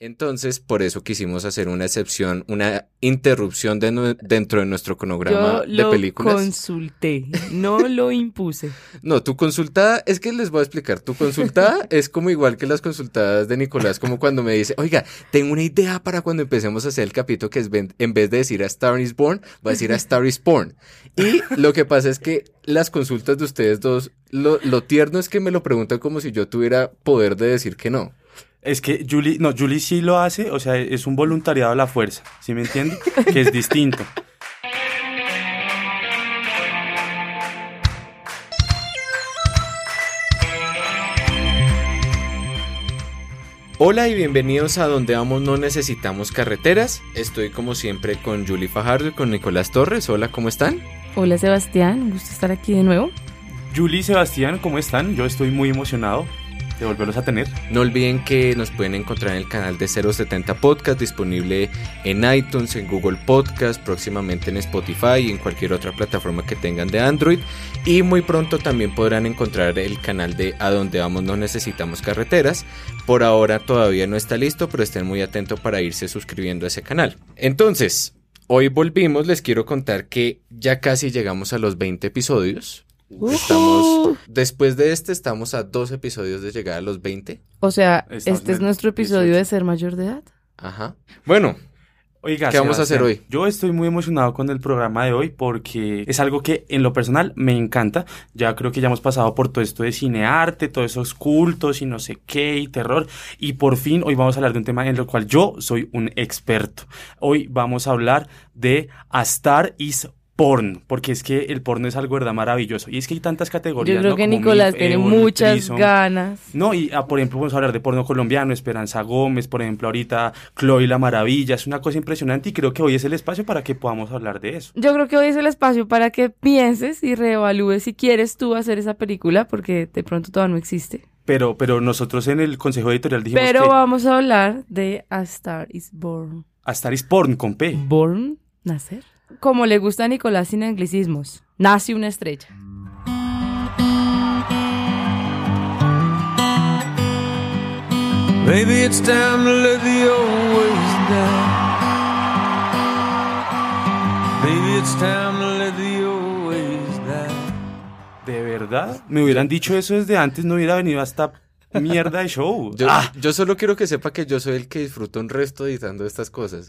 Entonces, por eso quisimos hacer una excepción, una interrupción de dentro de nuestro cronograma Yo de lo películas. consulté, no lo impuse. No, tu consultada, es que les voy a explicar, tu consultada es como igual que las consultadas de Nicolás, como cuando me dice, oiga, tengo una idea para cuando empecemos a hacer el capítulo que es en vez de decir a Star is Born, va a decir a Star is Porn. Y lo que pasa es que las consultas de ustedes dos, lo, lo tierno es que me lo preguntan como si yo tuviera poder de decir que no. Es que Julie, no, Julie sí lo hace, o sea, es un voluntariado a la fuerza, ¿sí me entiende? Que es distinto. Hola y bienvenidos a Donde Vamos No Necesitamos Carreteras. Estoy como siempre con Julie Fajardo y con Nicolás Torres. Hola, ¿cómo están? Hola Sebastián, un gusto estar aquí de nuevo. Julie y Sebastián, ¿cómo están? Yo estoy muy emocionado de volverlos a tener. No olviden que nos pueden encontrar en el canal de 070 Podcast disponible en iTunes, en Google Podcast, próximamente en Spotify y en cualquier otra plataforma que tengan de Android. Y muy pronto también podrán encontrar el canal de A Donde Vamos No Necesitamos Carreteras. Por ahora todavía no está listo, pero estén muy atentos para irse suscribiendo a ese canal. Entonces, hoy volvimos, les quiero contar que ya casi llegamos a los 20 episodios. Estamos, después de este, estamos a dos episodios de llegar a los 20. O sea, Estamos este es nuestro episodio 18. de ser mayor de edad. Ajá. Bueno, Oiga, ¿Qué vamos a hacer hoy? Yo estoy muy emocionado con el programa de hoy porque es algo que en lo personal me encanta. Ya creo que ya hemos pasado por todo esto de cinearte, todos esos cultos y no sé qué y terror. Y por fin hoy vamos a hablar de un tema en el cual yo soy un experto. Hoy vamos a hablar de A Star is Porn, porque es que el porno es algo verdad maravilloso. Y es que hay tantas categorías. Yo creo ¿no? que Como Nicolás tiene muchas ganas. No, y ah, por ejemplo, vamos a hablar de porno colombiano, Esperanza Gómez, por ejemplo, ahorita Chloe la Maravilla, es una cosa impresionante y creo que hoy es el espacio para que podamos hablar de eso. Yo creo que hoy es el espacio para que pienses y reevalúes si quieres tú hacer esa película, porque de pronto todavía no existe. Pero, pero nosotros en el consejo editorial dijimos Pero que vamos a hablar de A Star is Born. A Star is Porn con P. ¿Born? ¿Nacer? Como le gusta a Nicolás sin anglicismos. Nace una estrella. Maybe it's time to let the old ways die. Maybe it's time to let the old ways die. ¿De verdad? Me hubieran dicho eso desde antes, no hubiera venido a esta mierda de show. yo, Ah, yo solo quiero que sepa que yo soy el que disfruta un resto editando estas cosas.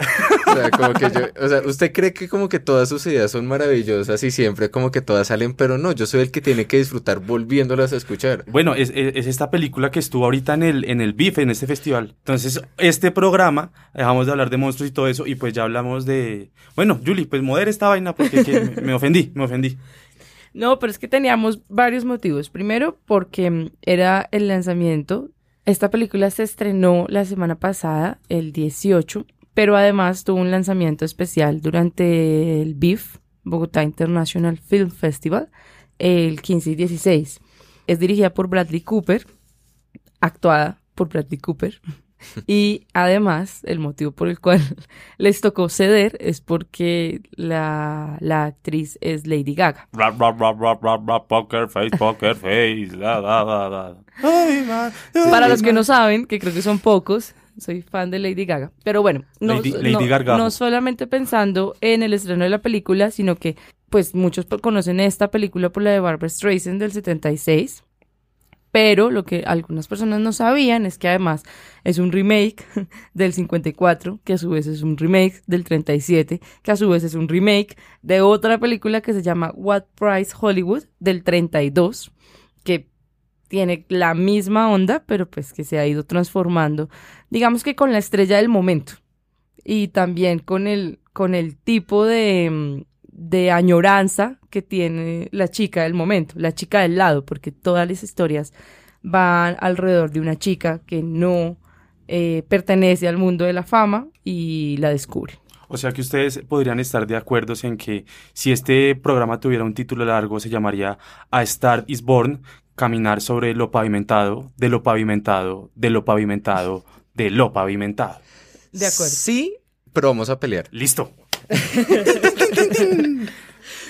O sea, como que yo, o sea, usted cree que como que todas sus ideas son maravillosas y siempre como que todas salen, pero no, yo soy el que tiene que disfrutar volviéndolas a escuchar. Bueno, es, es- es esta película que estuvo ahorita en el, en el BIF, en este festival. Entonces, este programa, dejamos de hablar de monstruos y todo eso, y pues ya hablamos de... Bueno, Julie, pues modera esta vaina porque que me, me ofendí, me ofendí. No, pero es que teníamos varios motivos. Primero, porque mm, era el lanzamiento. Esta película se estrenó la semana pasada, el 18, pero además tuvo un lanzamiento especial durante el BIF, Bogotá International Film Festival, el 15 y 16. Es dirigida por Bradley Cooper, actuada por Bradley Cooper. Y además, el motivo por el cual les tocó ceder es porque la, la actriz es Lady Gaga. Rap, rap, rap, rap, rap, rap, poker face, poker face. Ay, man. Para los que no saben, que creo que son pocos, soy fan de Lady Gaga. Pero bueno, no, Lady- Lady no- Gargajo. no solamente pensando en el estreno de la película, sino que pues muchos conocen esta película por la de Barbara Streisand del 76. Pero lo que algunas personas no sabían es que además es un remake del 54, que a su vez es un remake del 37, que a su vez es un remake de otra película que se llama What Price Hollywood del 32, que tiene la misma onda, pero pues que se ha ido transformando, digamos que con la estrella del momento y también con el, con el tipo de, mm, de añoranza que tiene la chica del momento, la chica del lado, porque todas las historias van alrededor de una chica que no eh, pertenece al mundo de la fama y la descubre. O sea que ustedes podrían estar de acuerdo en que si este programa tuviera un título largo se llamaría A Star is Born, caminar sobre lo pavimentado, de lo pavimentado, de lo pavimentado, de lo pavimentado. De acuerdo. Sí, pero vamos a pelear. Listo.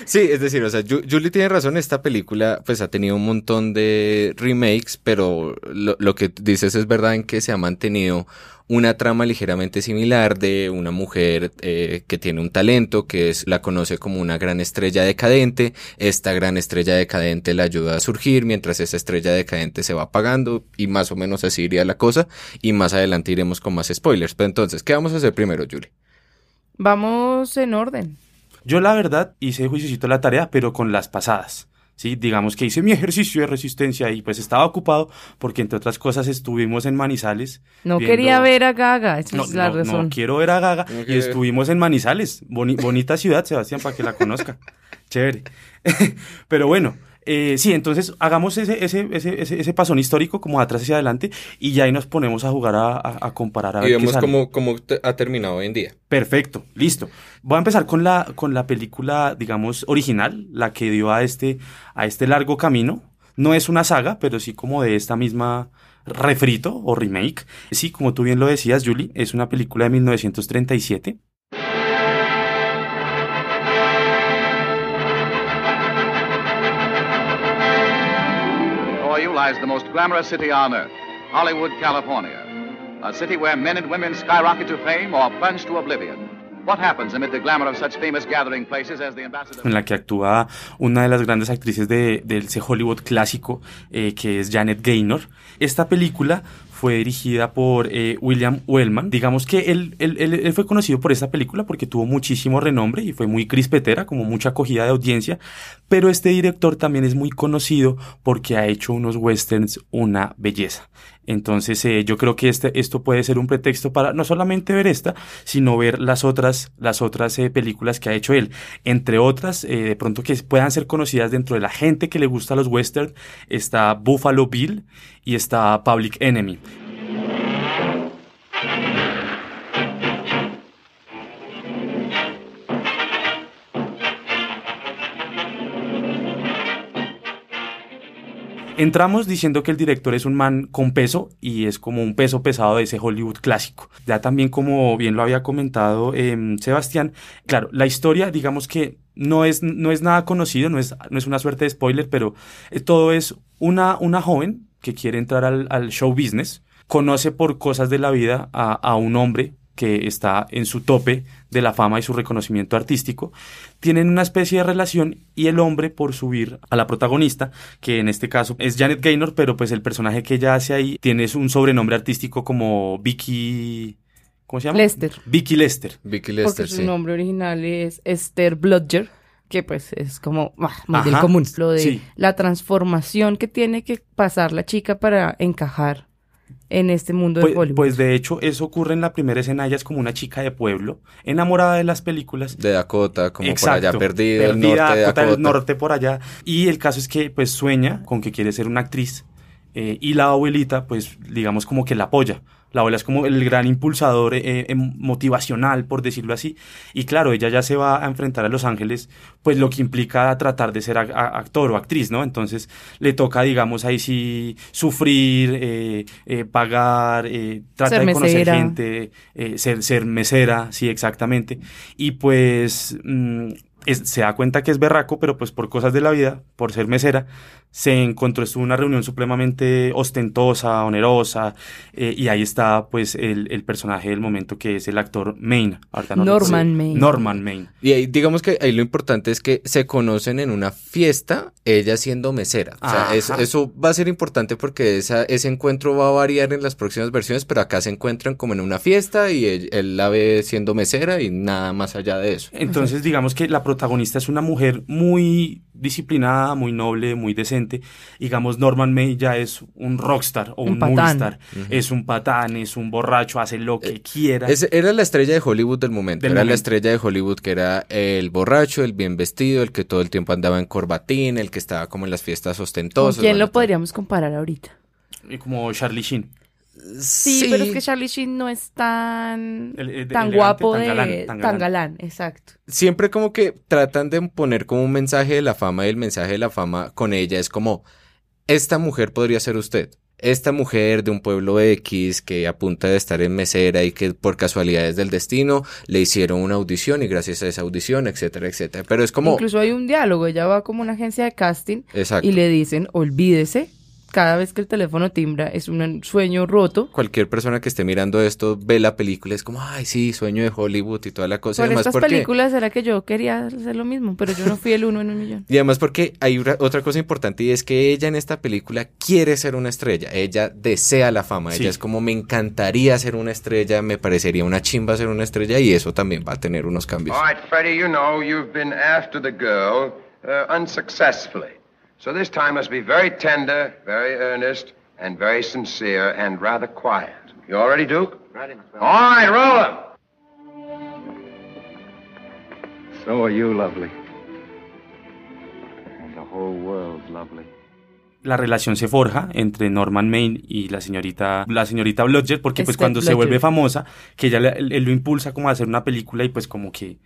Sí, es decir, o sea, Ju- Julie tiene razón, esta película pues ha tenido un montón de remakes, pero lo, lo que dices es verdad en que se ha mantenido una trama ligeramente similar de una mujer eh, que tiene un talento, que es, la conoce como una gran estrella decadente, esta gran estrella decadente la ayuda a surgir mientras esa estrella decadente se va apagando y más o menos así iría la cosa y más adelante iremos con más spoilers. Pero entonces, ¿qué vamos a hacer primero, Julie? Vamos en orden. Yo la verdad hice juiciosito la tarea, pero con las pasadas. Sí, digamos que hice mi ejercicio de resistencia y pues estaba ocupado porque entre otras cosas estuvimos en Manizales. No viendo- quería ver a Gaga, esa No, es la no, razón. no quiero ver a Gaga No y estuvimos en Manizales. Boni- bonita ciudad, Sebastián, para que la conozca. Chévere. Pero bueno, eh, sí, entonces hagamos ese, ese, ese, ese, ese pasón histórico como de atrás hacia adelante y ya ahí nos ponemos a jugar a, a- a comparar a Y vemos cómo, cómo ha terminado hoy en día. Perfecto, listo. Voy a empezar con la, con la película, digamos, original, la que dio a este, a este largo camino. No es una saga, pero sí como de esta misma refrito o remake. Sí, como tú bien lo decías, Julie, es una película de 1937. Lies the most glamorous city on earth, Hollywood, California. A city where men and women skyrocket to fame or plunge to oblivion. En la que actúa una de las grandes actrices de, del ese Hollywood clásico, eh, que es Janet Gaynor. Esta película fue dirigida por eh, William Wellman. Digamos que él, él- él- fue conocido por esta película porque tuvo muchísimo renombre y fue muy crispetera, como mucha acogida de audiencia, pero este director también es muy conocido porque ha hecho unos westerns una belleza. Entonces eh, yo creo que este, esto puede ser un pretexto para no solamente ver esta, sino ver las otras, las otras eh, películas que ha hecho él. Entre otras, de pronto que puedan ser conocidas dentro de la gente que le gusta los westerns, está Buffalo Bill y está Public Enemy. Entramos diciendo que el director es un man con peso y es como un peso pesado de ese Hollywood clásico. Ya también como bien lo había comentado em, Sebastián, claro, la historia digamos que no es, no es nada conocido, no es, no es una suerte de spoiler, pero eh, todo es una, una joven que quiere entrar al, al show business, conoce por cosas de la vida a, a un hombre que está en su tope de la fama y su reconocimiento artístico, tienen una especie de relación y el hombre por subir a la protagonista, que en este caso es Janet Gaynor, pero pues el personaje que ella hace ahí tiene un sobrenombre artístico como Vicky... ¿Cómo se llama? Lester. Vicky Lester. Vicky Porque Lester, su sí. nombre original es Esther Blodger, que pues es como ah, muy del común. Lo de sí. la transformación que tiene que pasar la chica para encajar en este mundo de Pues, Hollywood. pues de hecho eso ocurre en la primera escena, ella es como una chica de pueblo, enamorada de las películas, De Dakota, como Exacto, por allá perdido, el perdida, norte de Dakota Dakota. del norte por allá. Y el caso es que pues sueña con que quiere ser una actriz eh, y la abuelita pues digamos como que la apoya. La abuela es como el gran impulsador eh, em- motivacional, por decirlo así. Y claro, ella ya se va a enfrentar a Los Ángeles, pues lo que implica tratar de ser actor o actriz, ¿no? Entonces le toca, digamos, ahí sí sufrir, eh, eh, pagar, eh, tratar de conocer gente, eh, ser, ser mesera, sí, exactamente. Y pues mm, es- se da cuenta que es berraco, pero pues por cosas de la vida, por ser mesera, se encontró, estuvo en una reunión supremamente ostentosa, onerosa, eh, y ahí está pues el, el personaje del momento que es el actor Maine. Ahorita no Norman Maine. Norman Maine. Y ahí, digamos que ahí lo importante es que se conocen en una fiesta, ella siendo mesera. O sea, es- eso va a ser importante porque esa, ese encuentro va a variar en las próximas versiones, pero acá se encuentran como en una fiesta y él, él la ve siendo mesera y nada más allá de eso. Entonces, digamos que la protagonista es una mujer muy disciplinada, muy noble, muy decente. Digamos, Norman May ya es un rockstar o Un un. Es un patán, es un borracho, hace lo que quiera. Era la estrella de Hollywood del momento. Del era la estrella de Hollywood que era el borracho, el bien vestido, el que todo el tiempo andaba en corbatín, el que estaba como en las fiestas ¿Con ostentosas. quién lo podríamos comparar ahorita? Eh, Como Charlie Sheen. Sí, pero es que Charlie Sheen no es tan, El- el- tan elegante, guapo tan de... galán, tan, tan galán. galán. exacto. siempre como que tratan de poner como un mensaje de la fama y el mensaje de la fama con ella es como, esta mujer podría ser usted. esta mujer de un pueblo X que a punta de estar en mesera y que por casualidades del destino le hicieron una audición y gracias a esa audición, etcétera, etcétera. Pero es como... Incluso hay un diálogo, ella va como a una agencia de casting Exacto. y le dicen, olvídese, cada vez que el teléfono timbra es un sueño roto. Cualquier persona que esté mirando esto ve la película, es como, ay, sí, sueño de Hollywood y toda la cosa. y Por además estas porque... películas era que yo quería hacer lo mismo, pero yo no fui el uno en un millón. Y además porque hay una- otra cosa importante y es que ella en esta película quiere ser una estrella, ella desea la fama, Sí. ella es como me encantaría ser una estrella, me parecería una chimba ser una estrella y eso también va a tener unos cambios. All right, Freddie, you know you've been after the girl uh, unsuccessfully. So this time must be very tender, very earnest, and very sincere, and rather quiet. You all ready, Duke? Ready, All right, roll. So are you lovely. And the whole world's lovely. la relación se forja entre Norman Maine y la señorita la señorita Blodgett porque pues Esther cuando se vuelve famosa que ella le- él, él lo impulsa como a hacer una película y pues como que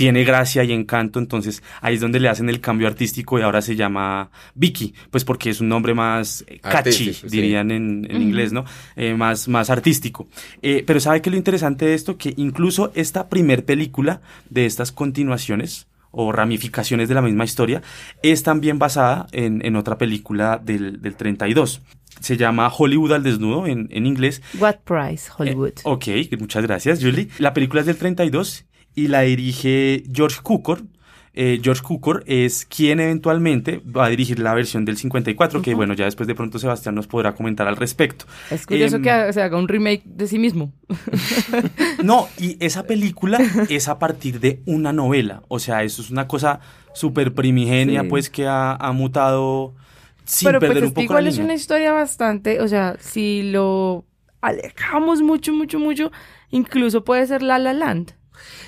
tiene gracia y encanto entonces ahí es donde le hacen el cambio artístico y ahora se llama Vicky pues porque es un nombre más eh, catchy Artístico, sí. dirían en, en inglés no Eh, más más artístico Eh, pero sabe que lo interesante de esto que incluso esta primer película de estas continuaciones o ramificaciones de la misma historia, es también basada en, en otra película del, del 32. Se llama Hollywood al desnudo en, en inglés. What Price, Hollywood. Eh, ok, muchas gracias, Julie. La película es del 32 y la dirige George Cukor. Eh, George Cukor es quien eventualmente va a dirigir la versión del 54, que bueno, ya después de pronto Sebastián nos podrá comentar al respecto. es curioso em, que se haga un remake de sí mismo. No, y esa película es a partir de una novela. O sea, eso es una cosa súper primigenia, Sí. pues que ha, ha mutado sin pero perder pues un poco igual la es una historia bastante, o sea, si lo alejamos mucho, mucho, mucho, incluso puede ser La La Land.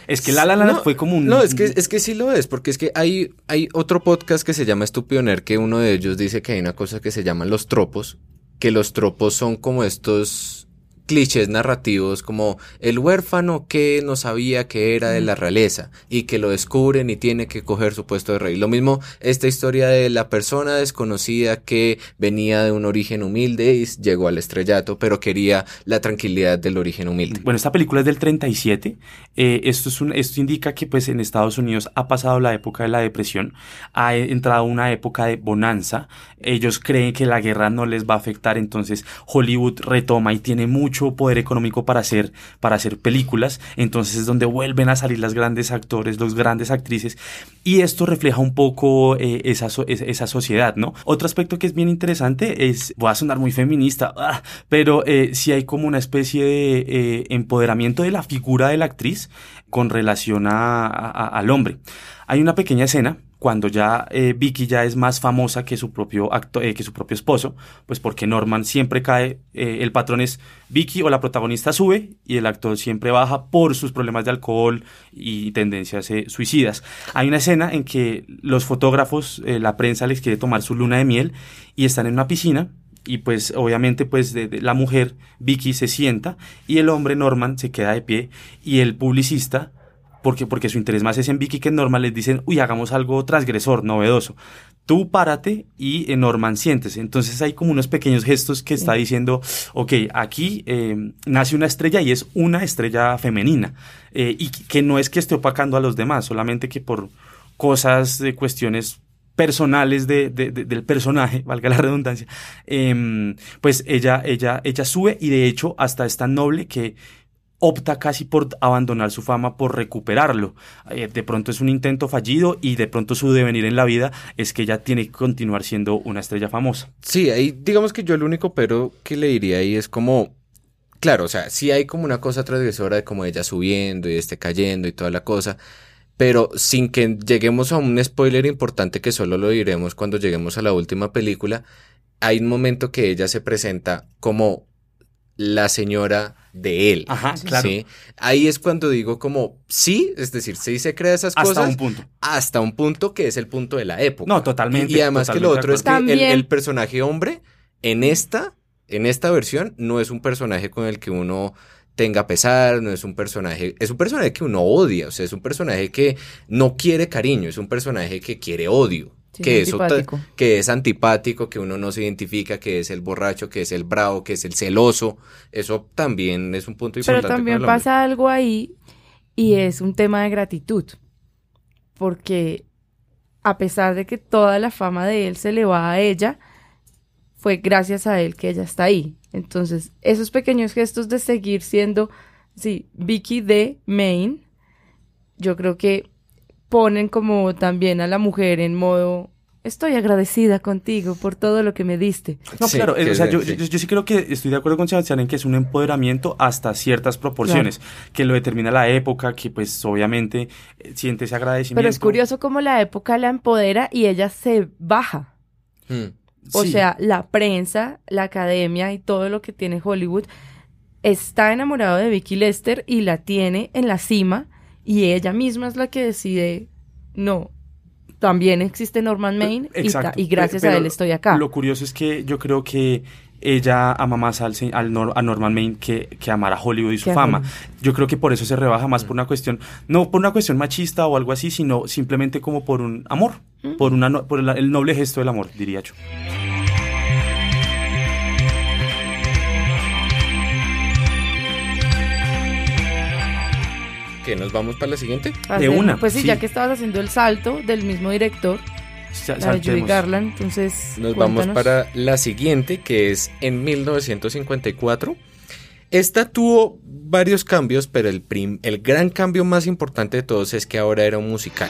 Es que La La Land No, fue como un... No, es que, es que sí lo es, porque es que hay, hay otro podcast que se llama Estúpido Nerd, que uno de ellos dice que hay una cosa que se llaman los tropos, que los tropos son como estos clichés narrativos como el huérfano que no sabía que era de la realeza y que lo descubren y tiene que coger su puesto de rey. Lo mismo esta historia de la persona desconocida que venía de un origen humilde y llegó al estrellato, pero quería la tranquilidad del origen humilde. Bueno, esta película es del 37. Eh, esto, es un, esto indica que pues en Estados Unidos ha pasado la época de la depresión, ha entrado una época de bonanza. Ellos creen que la guerra no les va a afectar, entonces Hollywood retoma y tiene mucho poder económico para hacer, para hacer películas. Entonces es donde vuelven a salir los grandes actores, los grandes actrices. Y esto refleja un poco eh, esa, esa, sociedad, ¿no? Otro aspecto que es bien interesante es, voy a sonar muy feminista, ah, pero eh, sí hay como una especie de eh, empoderamiento de la figura de la actriz con relación a- al hombre. Hay una pequeña escena cuando ya eh, Vicky ya es más famosa que su propio acto, eh, que su propio esposo, pues porque Norman siempre cae, eh, el patrón es Vicky o la protagonista sube y el actor siempre baja por sus problemas de alcohol y tendencias suicidas. Hay una escena en que los fotógrafos, la prensa les quiere tomar su luna de miel y están en una piscina y pues obviamente pues la mujer Vicky se sienta y el hombre Norman se queda de pie y el publicista porque, porque su interés más es en Vicky que en Norman les dicen, uy, hagamos algo transgresor, novedoso. Tú párate y en Norman siéntese. Entonces hay como unos pequeños gestos que está diciendo, ok, aquí eh, nace una estrella y es una estrella femenina. Eh, y que no es que esté opacando a los demás, solamente que por cosas, de cuestiones personales de, de- de- del personaje, valga la redundancia, em, pues ella, ella, ella sube y de hecho hasta es tan noble que opta casi por abandonar su fama, por recuperarlo. Eh, de pronto es un intento fallido y de pronto su devenir en la vida es que ella tiene que continuar siendo una estrella famosa. Sí, ahí digamos que yo el único pero que le diría ahí es como, claro, o sea, sí hay como una cosa transgresora de como ella subiendo y este cayendo y toda la cosa, pero sin que lleguemos a un spoiler importante que solo lo diremos cuando lleguemos a la última película, hay un momento que ella se presenta como la señora de él. Ajá, claro. ¿sí? Ahí es cuando digo como, sí, es decir, sí se crea esas Hasta cosas un punto. hasta un punto que es el punto de la época. No, totalmente, Y, y además que lo otro es que el, el personaje hombre en esta, en esta versión no es un personaje con el que uno tenga pesar, no es un personaje, es un personaje que uno odia, o sea, es un personaje que no quiere cariño, es un personaje que quiere odio. Sí, que, antipático. que es antipático, que uno no se identifica, que es el borracho, que es el bravo, que es el celoso. Eso también es un punto Pero importante. también el hombre. pasa algo ahí y es un tema de gratitud. Porque a pesar de que toda la fama de él se le va a ella, fue gracias a él que ella está ahí. Entonces, esos pequeños gestos de seguir siendo, sí, Vicky de Maine, yo creo que ponen como también a la mujer en modo, estoy agradecida contigo por todo lo que me diste. No, Sí, claro, eh, que o sea, yo, sí. yo- yo sí creo que estoy de acuerdo con Sebastián en que es un empoderamiento hasta ciertas proporciones, que lo determina la época, que pues obviamente eh, siente ese agradecimiento. Pero es curioso cómo la época la empodera y ella se baja. Mm. O Sí. sea, la prensa, la academia y todo lo que tiene Hollywood está enamorado de Vicky Lester y la tiene en la cima y ella misma es la que decide, no, también existe Norman Maine y, y gracias Pe- a pero él estoy acá. Lo curioso es que yo creo que ella ama más al, al Nor- a Norman Maine que, que amar a Hollywood y su fama. Yo creo que por eso se rebaja más por una cuestión, no por una cuestión machista o algo así, sino simplemente como por un amor, por, una, por el, el noble gesto del amor, diría yo. ¿Qué, ¿Nos vamos para la siguiente? Hacer- una, Pues sí, sí. ya que estabas haciendo el salto del mismo director, Sa- la de Judy. Garland, entonces Nos vamos para la siguiente, que es en 1954. Esta tuvo varios cambios, pero el, prim- el gran cambio más importante de todos es que ahora era un musical.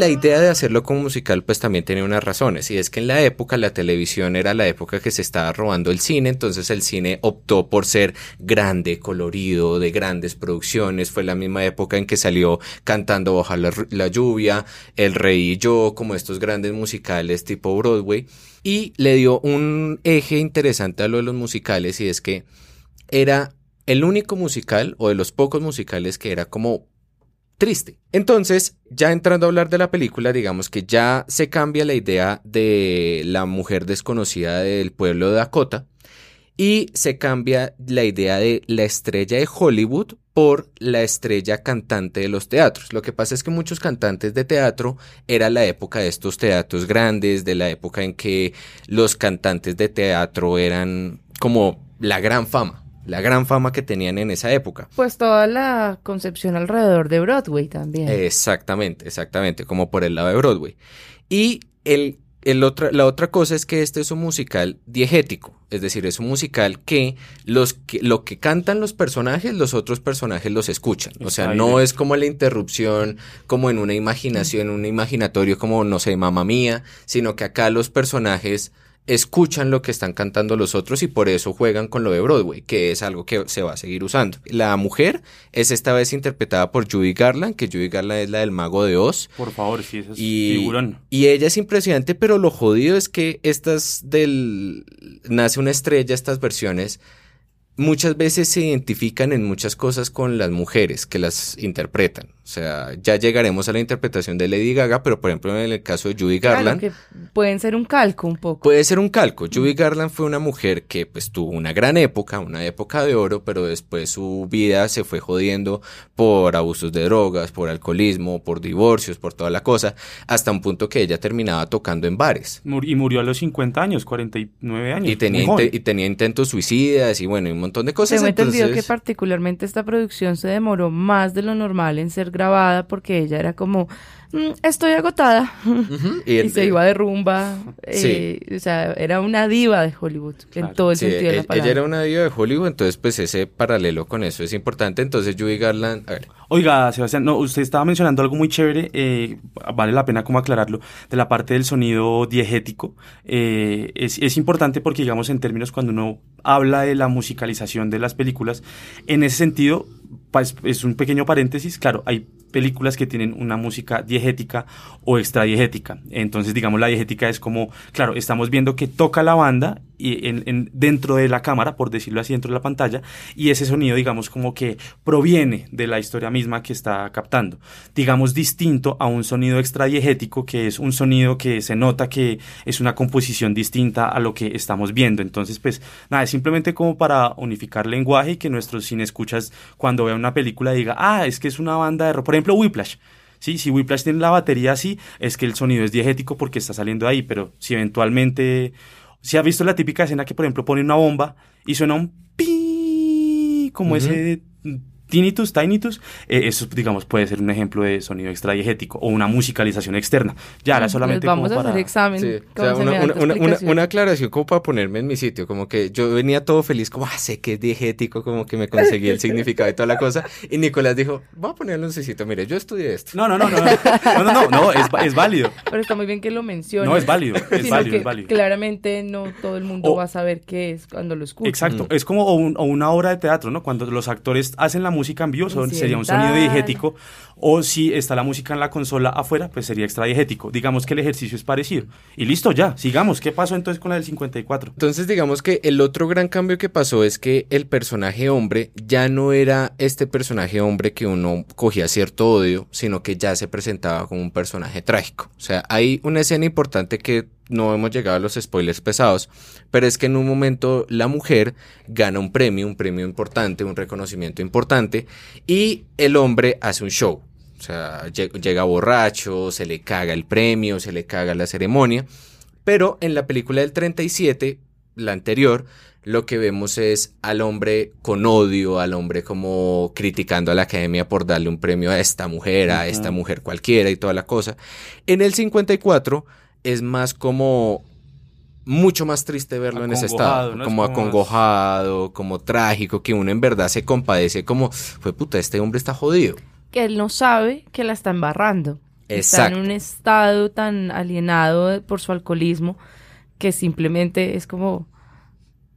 La idea de hacerlo como musical pues también tenía unas razones y es que en la época la televisión era la época que se estaba robando el cine, entonces el cine optó por ser grande, colorido, de grandes producciones, fue la misma época en que salió Cantando bajo la, la lluvia, El Rey y yo, como estos grandes musicales tipo Broadway y le dio un eje interesante a lo de los musicales y es que era el único musical o de los pocos musicales que era como triste. Entonces, ya entrando a hablar de la película, digamos que ya se cambia la idea de la mujer desconocida del pueblo de Dakota y se cambia la idea de la estrella de Hollywood por la estrella cantante de los teatros. Lo que pasa es que muchos cantantes de teatro era la época de estos teatros grandes, de la época en que los cantantes de teatro eran como la gran fama, la gran fama que tenían en esa época. Pues toda la concepción alrededor de Broadway también. Exactamente, exactamente, como por el lado de Broadway. Y el, el otra, la otra cosa es que este es un musical diegético, es decir, es un musical que, los que lo que cantan los personajes, los otros personajes los escuchan. O sea, no es como la interrupción, como en una imaginación, en un imaginatorio como, no sé, mamá mía, sino que acá los personajes escuchan lo que están cantando los otros y por eso juegan con lo de Broadway, que es algo que se va a seguir usando. La mujer es esta vez interpretada por Judy Garland, que Judy Garland es la del mago de Oz. Por favor, sí, ese es Y, figurón. y ella es impresionante, pero lo jodido es que estas del Nace una estrella, estas versiones, muchas veces se identifican en muchas cosas con las mujeres que las interpretan. O sea, ya llegaremos a la interpretación de Lady Gaga, pero por ejemplo en el caso de Judy Claro, Garland, que pueden ser un calco un poco. Puede ser un calco. Judy Garland fue una mujer que pues tuvo una gran época, una época de oro, pero después su vida se fue jodiendo por abusos de drogas, por alcoholismo, por divorcios, por toda la cosa, hasta un punto que ella terminaba tocando en bares. Mur- Y murió a los 50 años, 49 años. Y tenía, y tenía intentos suicidas y bueno, y un montón de cosas. Tengo entendido que particularmente esta producción se demoró más de lo normal en ser grabada porque ella era como, "Mm, estoy agotada. Ujú, Y, el- se iba de rumba. Sí. eh, o sea, era una diva de Hollywood en Claro. todo el Sí, sentido de e- la palabra. ella era una diva de Hollywood, entonces pues ese paralelo con eso es importante. Entonces Judy Garland, a ver, Oiga, Sebastián, no, usted estaba mencionando algo muy chévere, eh, vale la pena como aclararlo, de la parte del sonido diegético. Eh, es, es importante porque, digamos, en términos cuando uno habla de la musicalización de las películas, en ese sentido, es un pequeño paréntesis, claro, hay películas que tienen una música diegética o extradiegética. Entonces, digamos, la diegética es como, claro, estamos viendo que toca la banda y en, en- dentro de la cámara, por decirlo así, dentro de la pantalla, y ese sonido, digamos, como que proviene de la historia misma que está captando. Digamos, distinto a un sonido extradiegético, que es un sonido que se nota que es una composición distinta a lo que estamos viendo. Entonces, pues, nada, es simplemente como para unificar lenguaje y que nuestros cineescuchas, cuando vean una película, diga, ah, es que es una banda de rock. Por ejemplo, Whiplash. Sí, si Whiplash tiene la batería así, es que el sonido es diegético porque está saliendo ahí, pero si eventualmente, si has visto la típica escena que por ejemplo pone una bomba y suena un pi, como ese tinnitus, tinnitus, eh, eso digamos puede ser un ejemplo de sonido extra extradiegético o una musicalización externa. Ya era solamente vamos como a para... hacer examen. Una, una, una, una, aclaración como para ponerme en mi sitio, como que yo venía todo feliz, como, ah, sé que es diegético, como que me conseguí el significado y toda la cosa, y Nicolás dijo, voy a ponerle un cecito, mire, yo estudié esto. No, no, no, no, no, no, no, no es, es, válido. Pero está muy bien que lo menciones. No, es válido, es válido, es válido. Claramente no todo el mundo va a saber qué es cuando lo escucha. Exacto, mm. es como o una obra de teatro, ¿no? Cuando los actores hacen la música, en vivo, son- sería un sonido diegético, o si está la música en la consola afuera, pues sería extradiegético. Digamos que el ejercicio es parecido. Y listo, ya, sigamos. ¿Qué pasó entonces con la del 54? Entonces digamos que el otro gran cambio que pasó es que el personaje hombre ya no era este personaje hombre que uno cogía cierto odio, sino que ya se presentaba como un personaje trágico. O sea, hay una escena importante que no hemos llegado a los spoilers pesados, pero es que en un momento la mujer gana un premio, un premio importante, un reconocimiento importante, y el hombre hace un show. O sea, lle- llega borracho, se le caga el premio, se le caga la ceremonia. Pero en la película del 37, la anterior, lo que vemos es al hombre con odio, al hombre como criticando a la academia por darle un premio a esta mujer, a esta mujer cualquiera y toda la cosa. En el 54 es más como mucho más triste verlo en ese estado, ¿no? Es como más- acongojado, como trágico, que uno en verdad se compadece como, fue puta, este hombre está jodido. Que él no sabe que la está embarrando. Está Exacto. en un estado tan alienado por su alcoholismo que simplemente es como,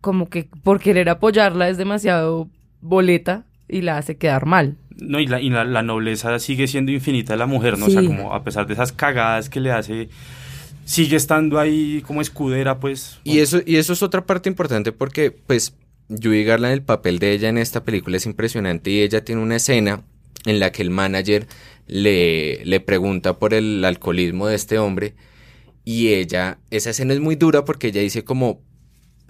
como que por querer apoyarla es demasiado boleta y la hace quedar mal. No, y la, y la, la nobleza sigue siendo infinita de la mujer, ¿no? O sea, como a pesar de esas cagadas que le hace, sigue estando ahí como escudera, pues. Y eso, y eso es otra parte importante porque, pues, Judy Garland, el papel de ella en esta película es impresionante y ella tiene una escena en la que el manager le, le pregunta por el alcoholismo de este hombre y ella, esa escena es muy dura porque ella dice como,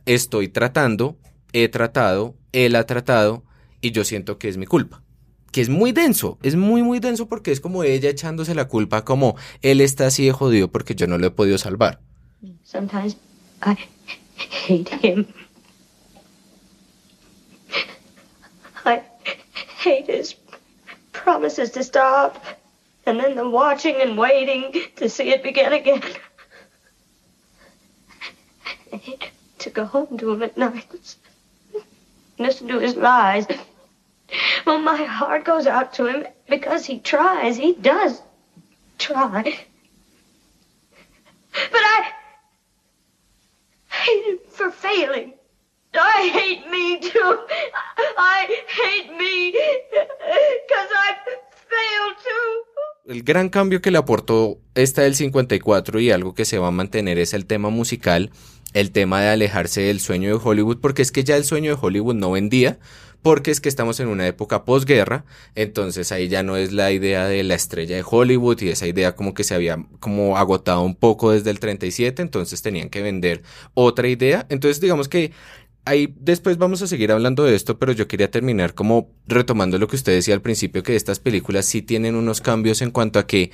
estoy tratando, he tratado, él ha tratado y yo siento que es mi culpa. Que es muy denso, es muy, muy denso porque es como ella echándose la culpa como él está así de jodido porque yo no lo he podido salvar. Sometimes I hate him. I hate his promises to stop, and then the watching and waiting to see it begin again. I hate to go home to him at night, listen to his lies. Well, my heart goes out to him because he tries. He does try. But I hate him for failing. I hate me too. I hate me because I failed too. El gran cambio que le aportó esta del 54 y algo que se va a mantener es el tema musical, el tema de alejarse del sueño de Hollywood, porque es que ya el sueño de Hollywood no vendía, porque es que estamos en una época posguerra, entonces ahí ya no es la idea de la estrella de Hollywood y esa idea como que se había como agotado un poco desde el 37, entonces tenían que vender otra idea, entonces digamos que Ahí después vamos a seguir hablando de esto, pero yo quería terminar como retomando lo que usted decía al principio, que estas películas sí tienen unos cambios en cuanto a que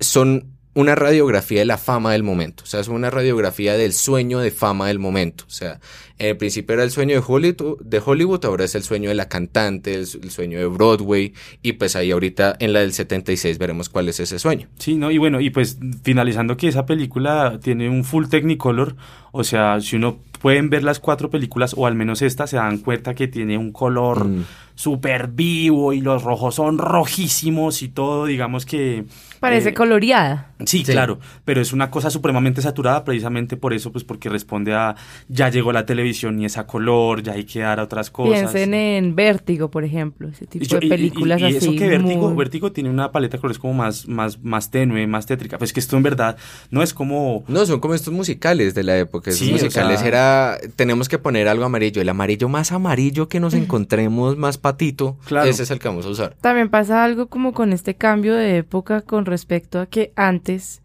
son una radiografía de la fama del momento, o sea, es una radiografía del sueño de fama del momento, o sea, en el principio era el sueño de Hollywood, de Hollywood ahora es el sueño de la cantante, el, el sueño de Broadway, y pues ahí ahorita en la del 76 veremos cuál es ese sueño. Sí, ¿no? Y bueno, y pues finalizando que esa película tiene un full Technicolor, o sea, si uno pueden ver las cuatro películas, o al menos esta, se dan cuenta que tiene un color Mm. Súper vivo y los rojos son rojísimos y todo, digamos que... Parece eh, coloreada. Sí, Sí. claro, pero es una cosa supremamente saturada precisamente por eso, pues porque responde a ya llegó la televisión y es a color, ya hay que dar a otras cosas. Piensen en Vértigo, por ejemplo, ese tipo Y yo- de y- y- películas y, así. eso que Vértigo, muy- Vértigo tiene una paleta de colores como más, más, más tenue, más tétrica. Pues que esto en verdad no es como... No, son como estos musicales de la época. Esos Sí, o musicales sea- era, tenemos que poner algo amarillo. El amarillo más amarillo que nos encontremos, más patito, Claro. ese es el que vamos a usar. También pasa algo como con este cambio de época con respecto a que antes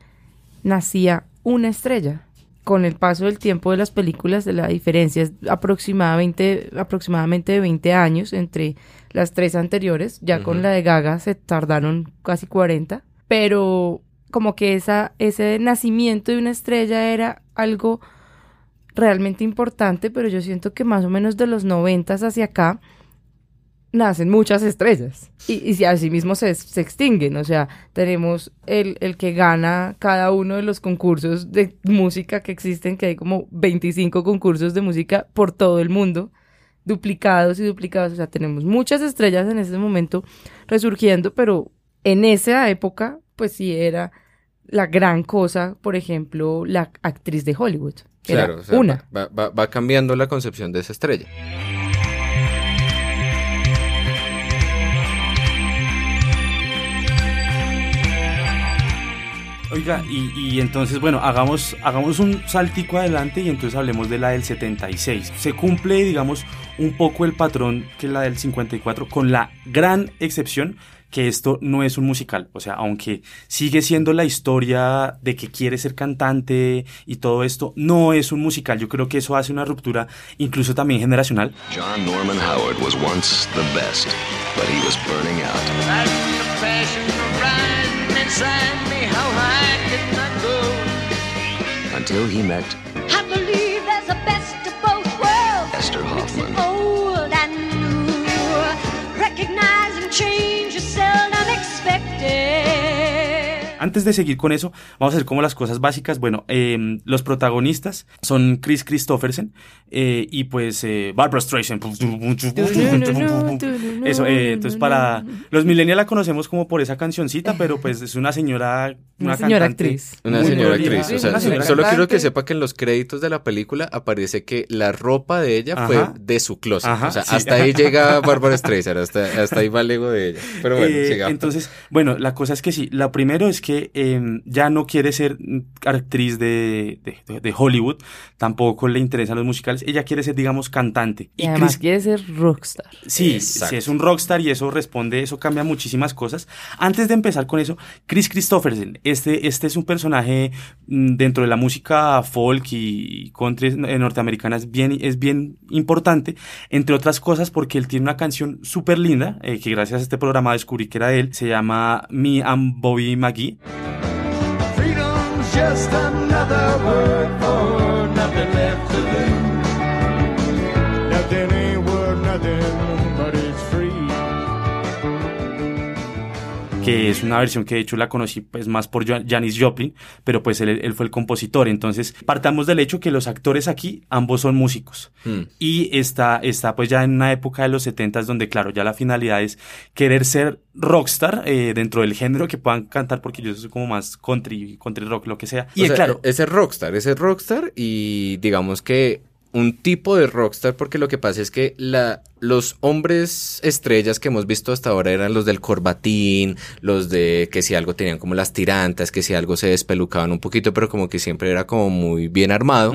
nacía una estrella. Con el paso del tiempo de las películas, la diferencia es aproximadamente, aproximadamente de 20 años entre las tres anteriores. Ya con la de Gaga se tardaron casi 40. Pero como que esa, ese nacimiento de una estrella era algo realmente importante, pero yo siento que más o menos de los 90 hacia acá nacen muchas estrellas y, y si así mismo se, se extinguen, o sea, tenemos el, el que gana cada uno de los concursos de música que existen, que hay como 25 concursos de música por todo el mundo, duplicados y duplicados, o sea, tenemos muchas estrellas en ese momento resurgiendo, pero en esa época, pues sí era la gran cosa, por ejemplo, la actriz de Hollywood. Era Claro, o sea, una. Va, va- va cambiando la concepción de esa estrella. Oiga, y, y entonces, bueno, hagamos, hagamos un saltico adelante y entonces hablemos de la del 76. Se cumple, digamos, un poco el patrón que la del 54, con la gran excepción que esto no es un musical. O sea, aunque sigue siendo la historia de que quiere ser cantante y todo esto, no es un musical. Yo creo que eso hace una ruptura incluso también generacional. John Norman Howard was once the best, but he was burning out. Until he met I believe there's a best of both worlds. Esther Hoffman. Old and new. Change is seldom expected. Antes de seguir con eso, vamos a hacer como las cosas básicas. Bueno, eh, los protagonistas son Chris Christopherson eh, y pues eh, Barbara Streisand. Eso, eh, entonces para los millennials la conocemos como por esa cancioncita, pero pues es una señora, Una señora actriz. Una señora actriz. O sea, señora solo quiero que sepa que en los créditos de la película aparece que la ropa de ella fue Ajá. de su closet. Ajá, o sea, sí. hasta ahí llega Barbara Streisand, hasta, hasta ahí va el ego de ella. Pero bueno, Eh, sigamos. entonces, bueno, la cosa es que sí. Lo primero es que eh, ya no quiere ser actriz de, de- de- Hollywood, tampoco le interesan los musicales. Ella quiere ser, digamos, cantante. Y además Chris- quiere ser rockstar. Sí, Exacto. sí, es un rockstar y eso responde, eso cambia muchísimas cosas. Antes de empezar con eso, Chris Christopherson, este, este es un personaje mm, dentro de la música folk y country norteamericana, es bien, es bien importante, entre otras cosas porque él tiene una canción súper linda, eh, que gracias a este programa descubrí que era de él, se llama Me and Bobby McGee. Freedom's just another word for nothing left to lose. Que es una versión que de hecho la conocí pues más por Janis Joplin, pero pues él, él fue el compositor. Entonces, partamos del hecho que los actores aquí ambos son músicos. Mm. Y está, está pues ya en una época de los 70 donde claro, ya la finalidad es querer ser rockstar eh, dentro del género que puedan cantar porque yo soy como más country, country rock, lo que sea. Y O sea, claro, ese es rockstar, ese es rockstar y digamos que un tipo de rockstar porque lo que pasa es que la, los hombres estrellas que hemos visto hasta ahora eran los del corbatín, los de que si algo tenían como las tirantas, que si algo se despelucaban un poquito, pero como que siempre era como muy bien armado.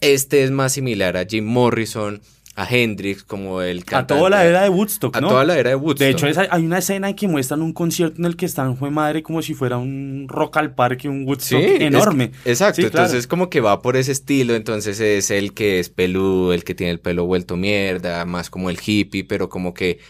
Este es más similar a Jim Morrison, a Hendrix, como el a cantante. toda la era de Woodstock, A ¿no? toda la era de Woodstock. De hecho, esa- hay una escena en que muestran un concierto en el que están, fue madre, como si fuera un rock al parque, un Woodstock es enorme. exacto, Sí, claro. entonces como que va por ese estilo, entonces es el que es peludo, el que tiene el pelo vuelto mierda, más como el hippie, pero como que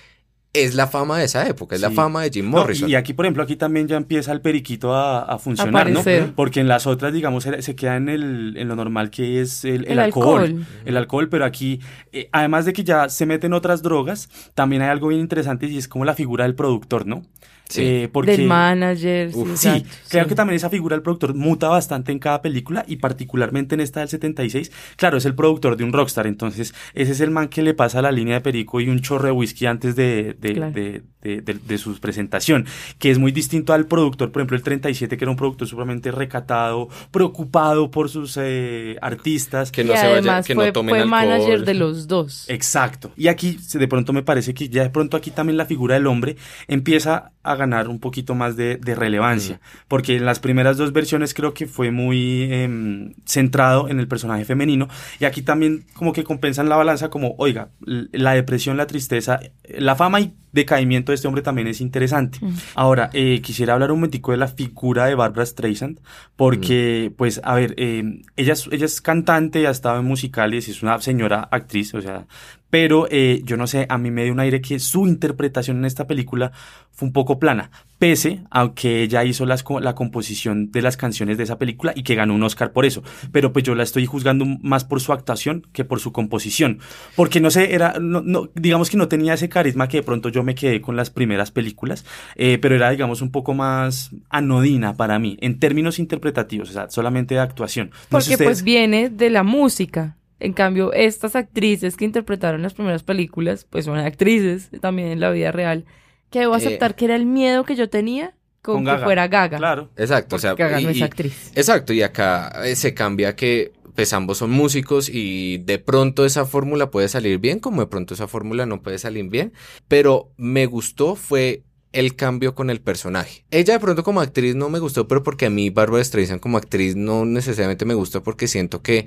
es la fama de esa época, es la fama de Jim No, Morrison. y aquí, por ejemplo, aquí también ya empieza el periquito a, a funcionar, ¿no? Porque en las otras, digamos, se queda en, el, en lo normal que es el, el El alcohol. alcohol. El alcohol, pero aquí, eh, además de que ya se meten otras drogas, también hay algo bien interesante y es como la figura del productor, ¿no? Sí. Eh, porque... Del manager. sí, Sí, exacto, creo que también esa figura del productor muta bastante en cada película y particularmente en esta del 76. Claro, es el productor de un rockstar, entonces ese es el man que le pasa la línea de perico y un chorro de whisky antes de, de, Claro. de, de- de- de su presentación, que es muy distinto al productor, por ejemplo, el 37, que era un productor supremamente recatado, preocupado por sus eh, artistas. Que y no se vaya, además que fue, no tomen fue alcohol. manager de los dos. Exacto. Y aquí se- de pronto me parece que ya de pronto aquí también la figura del hombre empieza a ganar un poquito más de, de relevancia. Porque en las primeras dos versiones creo que fue muy em, centrado en el personaje femenino. Y aquí también como que compensan la balanza como, oiga, la depresión, la tristeza, la fama y decaimiento de este hombre también es interesante. Ahora, eh, quisiera hablar un momentico de la figura de Barbara Streisand, porque, pues, a ver, eh, ella, es, ella es cantante, ha estado en musicales, es una señora actriz, o sea, pero eh, yo no sé, a mí me dio un aire que su interpretación en esta película fue un poco plana, pese a que ella hizo las, la composición de las canciones de esa película y que ganó un Oscar por eso, pero pues yo la estoy juzgando más por su actuación que por su composición, porque no sé, era, no, no, digamos que no tenía ese carisma que de pronto yo me quedé con las primeras películas, eh, pero era, digamos, un poco más anodina para mí, en términos interpretativos, o sea, solamente de actuación. No Porque pues viene de la música. En cambio, estas actrices que interpretaron las primeras películas, pues son actrices también en la vida real, que debo Eh, aceptar que era el miedo que yo tenía con, con que Gaga. fuera Gaga. Claro. Exacto, o sea, Gaga no es actriz. Exacto, y acá eh, se cambia que pues ambos son músicos y de pronto esa fórmula puede salir bien, como de pronto esa fórmula no puede salir bien, pero me gustó fue el cambio con el personaje. Ella de pronto como actriz no me gustó, pero porque a mí Barbara Streisand como actriz no necesariamente me gusta porque siento que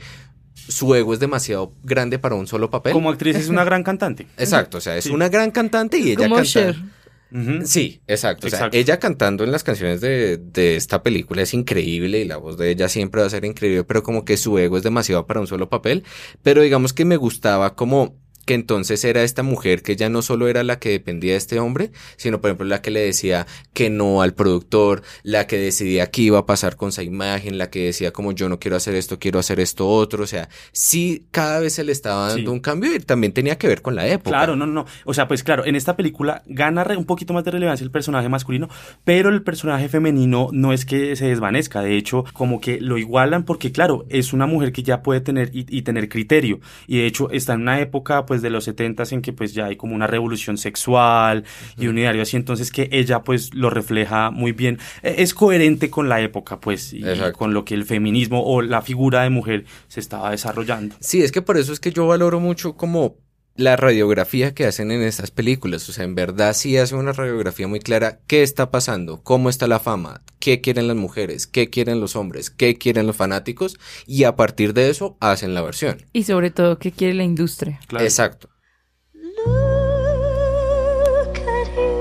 su ego es demasiado grande para un solo papel. Como actriz es una gran cantante. Exacto, o sea, es Sí. una gran cantante y ella Como canta. Sí, exacto. O sea, Exacto. ella cantando en las canciones de, de esta película es increíble y la voz de ella siempre va a ser increíble, pero como que su ego es demasiado para un solo papel. Pero digamos que me gustaba como que entonces era esta mujer que ya no solo era la que dependía de este hombre, sino por ejemplo la que le decía que no al productor, la que decidía qué iba a pasar con esa imagen, la que decía como yo no quiero hacer esto, quiero hacer esto otro, o sea, sí cada vez se le estaba dando Sí. un cambio y también tenía que ver con la época. Claro, no, no. O sea, pues claro, en esta película gana un poquito más de relevancia el personaje masculino, pero el personaje femenino no es que se desvanezca. De hecho, como que lo igualan porque, claro, es una mujer que ya puede tener y, y tener criterio. Y de hecho, está en una época, pues, de los setentas en que, pues, ya hay como una revolución sexual y un ideario así. Entonces, que ella, pues, lo refleja muy bien. Eh, Es coherente con la época, pues, y Exacto. con lo que el feminismo o la figura de mujer se estaba desarrollando. Sí, es que por eso es que yo valoro mucho como la radiografía que hacen en estas películas. O sea, en verdad sí hace una radiografía muy clara. ¿Qué está pasando? ¿Cómo está la fama? ¿Qué quieren las mujeres? ¿Qué quieren los hombres? ¿Qué quieren los fanáticos? Y a partir de eso hacen la versión. Y sobre todo, ¿qué quiere la industria? Claro. Exacto. Look at you.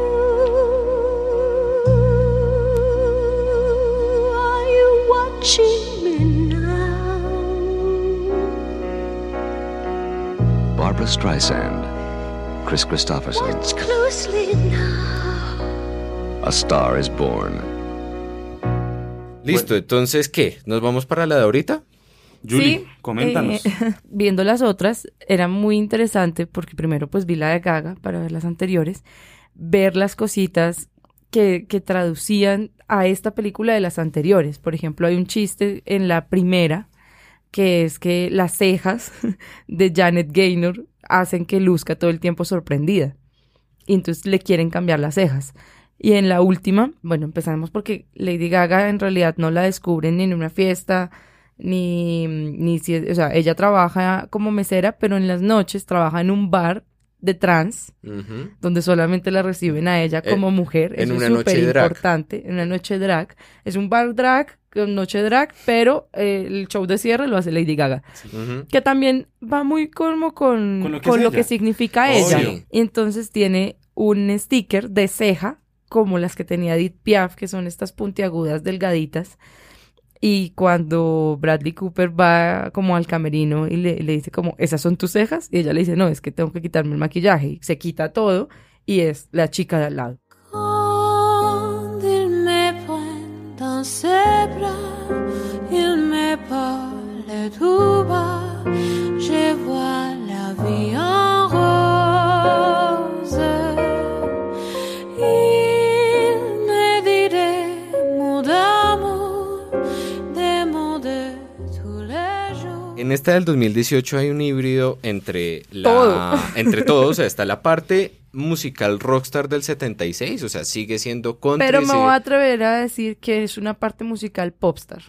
Are you Barbara Streisand, Chris Christopherson, Watch closely now. A Star is Born. Listo, entonces, ¿qué? ¿Nos vamos para la de ahorita? Julie, Sí, coméntanos. eh, viendo las otras, era muy interesante porque primero pues vi la de Gaga para ver las anteriores, ver las cositas que, que traducían a esta película de las anteriores. Por ejemplo, hay un chiste en la primera que es que las cejas de Janet Gaynor hacen que luzca todo el tiempo sorprendida. Y entonces le quieren cambiar las cejas. Y en la última, bueno, empezamos porque Lady Gaga en realidad no la descubren ni en una fiesta, ni, ni si, o sea, ella trabaja como mesera, pero en las noches trabaja en un bar de trans, donde solamente la reciben a ella Eh, como mujer. en Eso una es súper importante, en una noche drag. Es un bar drag con noche drag, pero eh, el show de cierre lo hace Lady Gaga. Que también va muy como con, Con lo con que lo significa Obvio. ella. Y entonces tiene un sticker de ceja, como las que tenía Edith Piaf, que son estas puntiagudas delgaditas. Y cuando Bradley Cooper va como al camerino y le, le dice como, ¿esas son tus cejas? Y ella le dice, no, es que tengo que quitarme el maquillaje. Y se quita todo y es la chica de al lado. En esta del 2018 hay un híbrido entre la Todo. entre todos, o sea, está la parte musical rockstar del 76, o sea, sigue siendo country. Pero me sigue- voy a atrever a decir que es una parte musical popstar.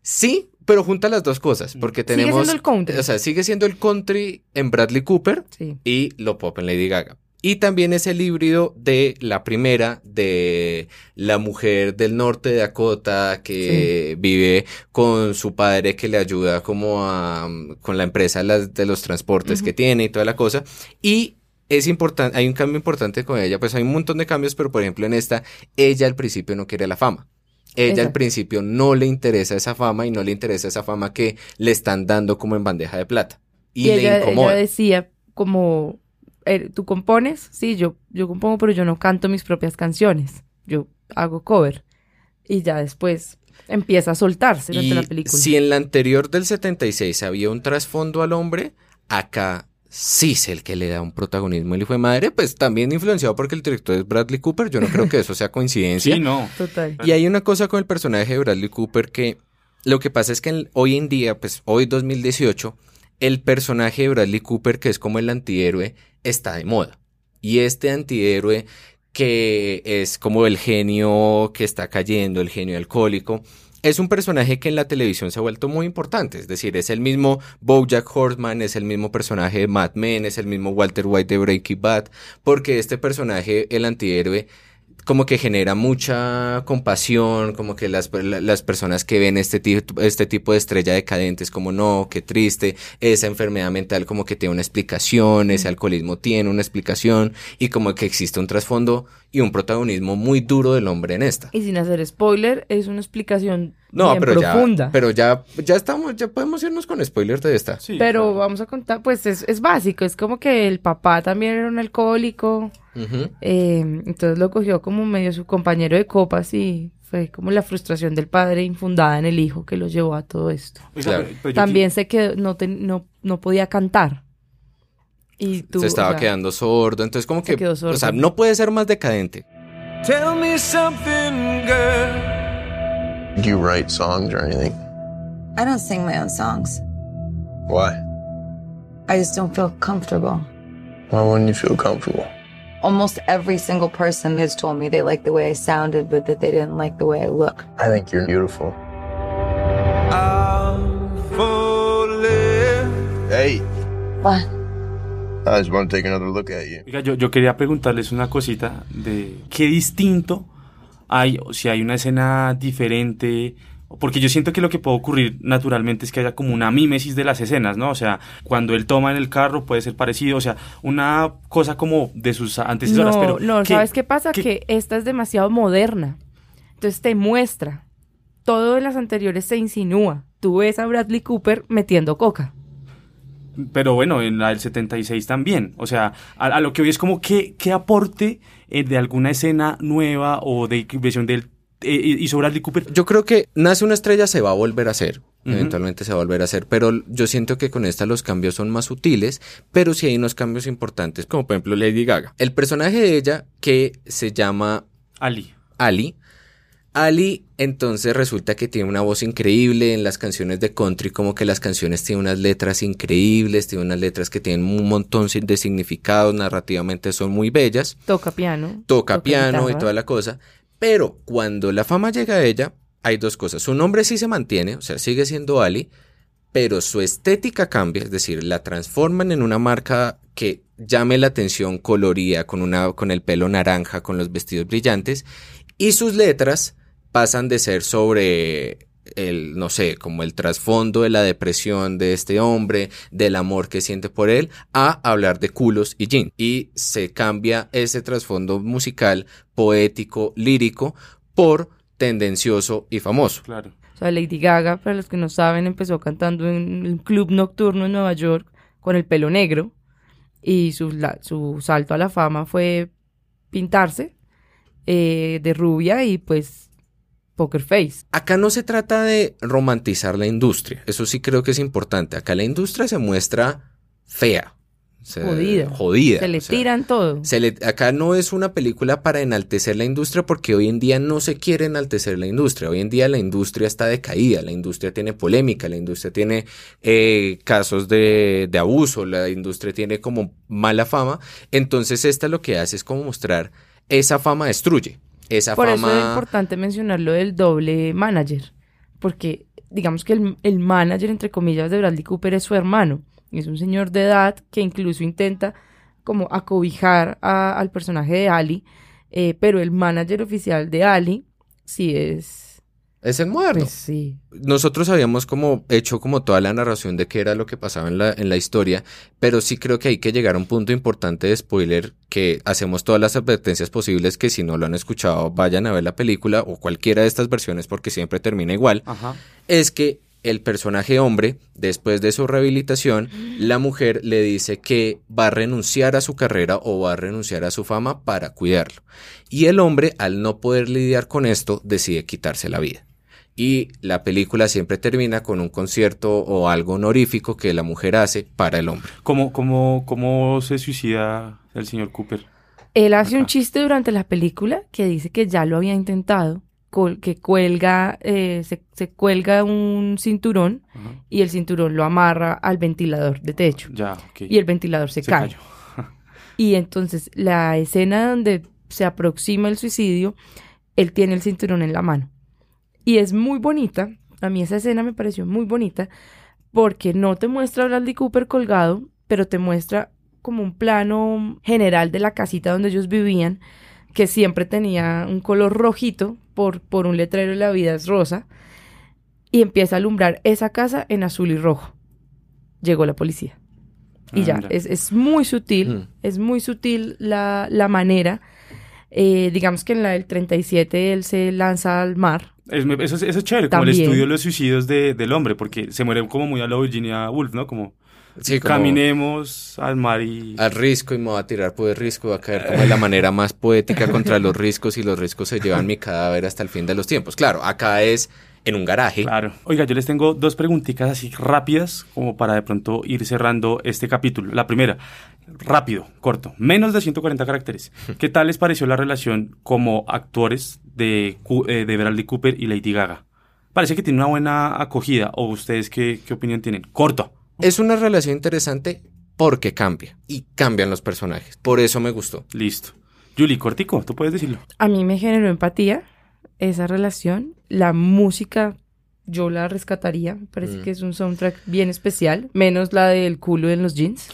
Sí, pero junta las dos cosas, porque Sigue tenemos siendo el country. o sea, sigue siendo el country en Bradley Cooper Sí. y lo pop en Lady Gaga. Y también es el híbrido de la primera, de la mujer del norte de Dakota que vive con su padre que le ayuda como a, con la empresa de las- de los transportes que tiene y toda la cosa. Y es importante, hay un cambio importante con ella, pues hay un montón de cambios, pero por ejemplo en esta, ella al principio no quiere la fama. Ella al principio no le interesa esa fama y no le interesa esa fama que le están dando como en bandeja de plata. Y, Y, le ella, incomoda. ella decía como, eh, ¿tú compones? Sí, yo, yo compongo, pero yo no canto mis propias canciones. Yo hago cover. Y ya después empieza a soltarse durante la película. si en la anterior del 76 había un trasfondo al hombre, acá sí es el que le da un protagonismo el hijo de madre, pues también influenciado porque el director es Bradley Cooper. Yo no creo que eso sea coincidencia. Sí, no. Total. Y hay una cosa con el personaje de Bradley Cooper que lo que pasa es que en- hoy en día, pues hoy 2018, el personaje de Bradley Cooper, que es como el antihéroe, está de moda. Y este antihéroe que es como el genio que está cayendo, el genio alcohólico, es un personaje que en la televisión se ha vuelto muy importante. Es decir, es el mismo Bojack Horseman, es el mismo personaje de Mad Men, es el mismo Walter White de Breaking Bad, porque este personaje, el antihéroe, como que genera mucha compasión, como que las, la- las personas que ven este tipo, este tipo de estrella decadente es como no, qué triste, esa enfermedad mental como que tiene una explicación, ese alcoholismo tiene una explicación y como que existe un trasfondo y un protagonismo muy duro del hombre en esta. Y sin hacer spoiler, es una explicación No, bien pero profunda. ya, pero ya, ya estamos, ya podemos irnos con spoilers de esta. Sí, Pero claro. vamos a contar, pues es, es básico, es como que el papá también era un alcohólico, eh, entonces lo cogió como medio su compañero de copas y fue como la frustración del padre infundada en el hijo que lo llevó a todo esto. Oiga, Claro. pero- pero yo También se quedó, no, no, no podía cantar. Y tú, se estaba o sea, quedando sordo, entonces como se que, quedó o sea, no puede ser más decadente. Tell me something, girl. Do you write songs or anything? I don't sing my own songs. Why? I just don't feel comfortable. Why wouldn't you feel comfortable? Almost every single person has told me they like the way I sounded, but that they didn't like the way I look. I think you're beautiful. I'm falling. Hey, What? I just want to take another look at you. Oiga, yo, yo quería preguntarles una cosita de qué distinto hay, o si hay una escena diferente, porque yo siento que lo que puede ocurrir naturalmente es que haya como una mímesis de las escenas, ¿no? O sea, cuando él toma en el carro puede ser parecido, o sea, una cosa como de sus antecesoras, no, pero... no, ¿qué- ¿sabes qué pasa? qué- Que esta es demasiado moderna. Entonces te muestra. Todo de las anteriores se insinúa. Tú ves a Bradley Cooper metiendo coca. Pero bueno, en la del 76 también. O sea, a, a lo que hoy es como qué, qué aporte eh, de alguna escena nueva o de versión del... Eh, hizo Bradley Cooper. Yo creo que Nace una estrella se va a volver a hacer. Eventualmente se va a volver a hacer, pero yo siento que con esta los cambios son más sutiles, pero sí hay unos cambios importantes, como por ejemplo Lady Gaga. El personaje de ella, que se llama Ali. Ali, Ali entonces resulta que tiene una voz increíble en las canciones de country, como que las canciones tienen unas letras increíbles, tienen unas letras que tienen un montón de significados, narrativamente son muy bellas Toca piano. toca piano y toda la cosa. Pero cuando la fama llega a ella, hay dos cosas. Su nombre sí se mantiene, o sea, sigue siendo Ali, pero su estética cambia, es decir, la transforman en una marca que llame la atención colorida, con, una, con el pelo naranja, con los vestidos brillantes, y sus letras pasan de ser sobre el, no sé, como el trasfondo de la depresión de este hombre, del amor que siente por él, a hablar de culos y jean. Y se cambia ese trasfondo musical, poético, lírico, por tendencioso y famoso. Claro. O sea, Lady Gaga, para los que no saben, empezó cantando en un club nocturno en Nueva York con el pelo negro. Y su, la- su salto a la fama fue pintarse eh, de rubia y pues poker face. Acá no se trata de romantizar la industria, eso sí creo que es importante. Acá la industria se muestra fea. se- Jodida. Jodida. Se le sea, tiran todo. se le- acá no es una película para enaltecer la industria porque hoy en día no se quiere enaltecer la industria. Hoy en día la industria está decaída, la industria tiene polémica, la industria tiene eh, casos de, de abuso, la industria tiene como mala fama. Entonces esta lo que hace es como mostrar esa fama destruye. Esa Por fama... eso es importante mencionar lo del doble manager, porque digamos que el, el manager, entre comillas, de Bradley Cooper es su hermano. y Es un señor de edad que incluso intenta como acobijar a- al personaje de Ali, eh, pero el manager oficial de Ali sí es... Es el moderno. Pues sí. Nosotros habíamos como hecho como toda la narración de qué era lo que pasaba en la, en la historia, pero sí creo que hay que llegar a un punto importante de spoiler que hacemos todas las advertencias posibles que si no lo han escuchado vayan a ver la película o cualquiera de estas versiones porque siempre termina igual. Ajá. Es que el personaje hombre, después de su rehabilitación, la mujer le dice que va a renunciar a su carrera o va a renunciar a su fama para cuidarlo. Y el hombre, al no poder lidiar con esto, decide quitarse la vida. Y la película siempre termina con un concierto o algo honorífico que la mujer hace para el hombre. ¿Cómo, cómo, ¿Cómo se suicida el señor Cooper? Él hace un chiste durante la película que dice que ya lo había intentado, col- que cuelga, eh, se, se cuelga un cinturón Ajá. y el cinturón lo amarra al ventilador de techo. Ya, ok. Y el ventilador se, Se cae. cayó. Y entonces la escena donde se aproxima el suicidio, él tiene el cinturón en la mano. Y es muy bonita, a mí esa escena me pareció muy bonita, porque no te muestra a Bradley Cooper colgado, pero te muestra como un plano general de la casita donde ellos vivían, que siempre tenía un color rojito por, por un letrero de la vida es rosa, y empieza a alumbrar esa casa en azul y rojo. Llegó la policía. Y Ah, ya, es, es muy sutil, Mm. es muy sutil la, la manera. Eh, digamos que en la del 37 él se lanza al mar. Eso, es, eso es chévere, como el estudio de los suicidios de- del hombre, porque se muere como muy a la Virginia Woolf, ¿no? Como Sí, como- caminemos al mar y... Al risco y me voy a tirar por el risco, va a caer como de la manera más poética contra los riscos y los riscos se llevan mi cadáver hasta el fin de los tiempos. Claro, acá es en un garaje. Claro. Oiga, yo les tengo dos preguntitas así rápidas como para de pronto ir cerrando este capítulo. La primera, rápido, corto, menos de 140 caracteres. ¿Qué tal les pareció la relación como actores de, Cu- eh, de Bradley Cooper y Lady Gaga? Parece que tiene una buena acogida. ¿O ustedes qué, qué opinión tienen? Corto. Es una relación interesante porque cambia y cambian los personajes. Por eso me gustó. Listo. Julie, cortico, tú puedes decirlo. A mí me generó empatía esa relación. La música yo la rescataría. Parece Mm. que es un soundtrack bien especial. Menos la del culo en los jeans.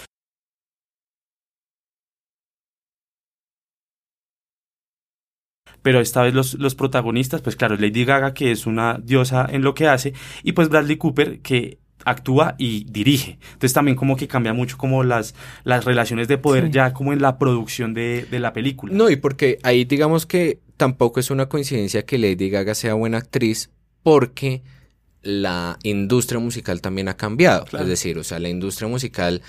Pero esta vez los, los protagonistas, pues claro, Lady Gaga, que es una diosa en lo que hace, y pues Bradley Cooper, que actúa y dirige. Entonces también como que cambia mucho como las, las relaciones de poder Sí. ya como en la producción de, de la película. No, y porque ahí digamos que tampoco es una coincidencia que Lady Gaga sea buena actriz porque la industria musical también ha cambiado. Claro. Es decir, o sea, la industria musical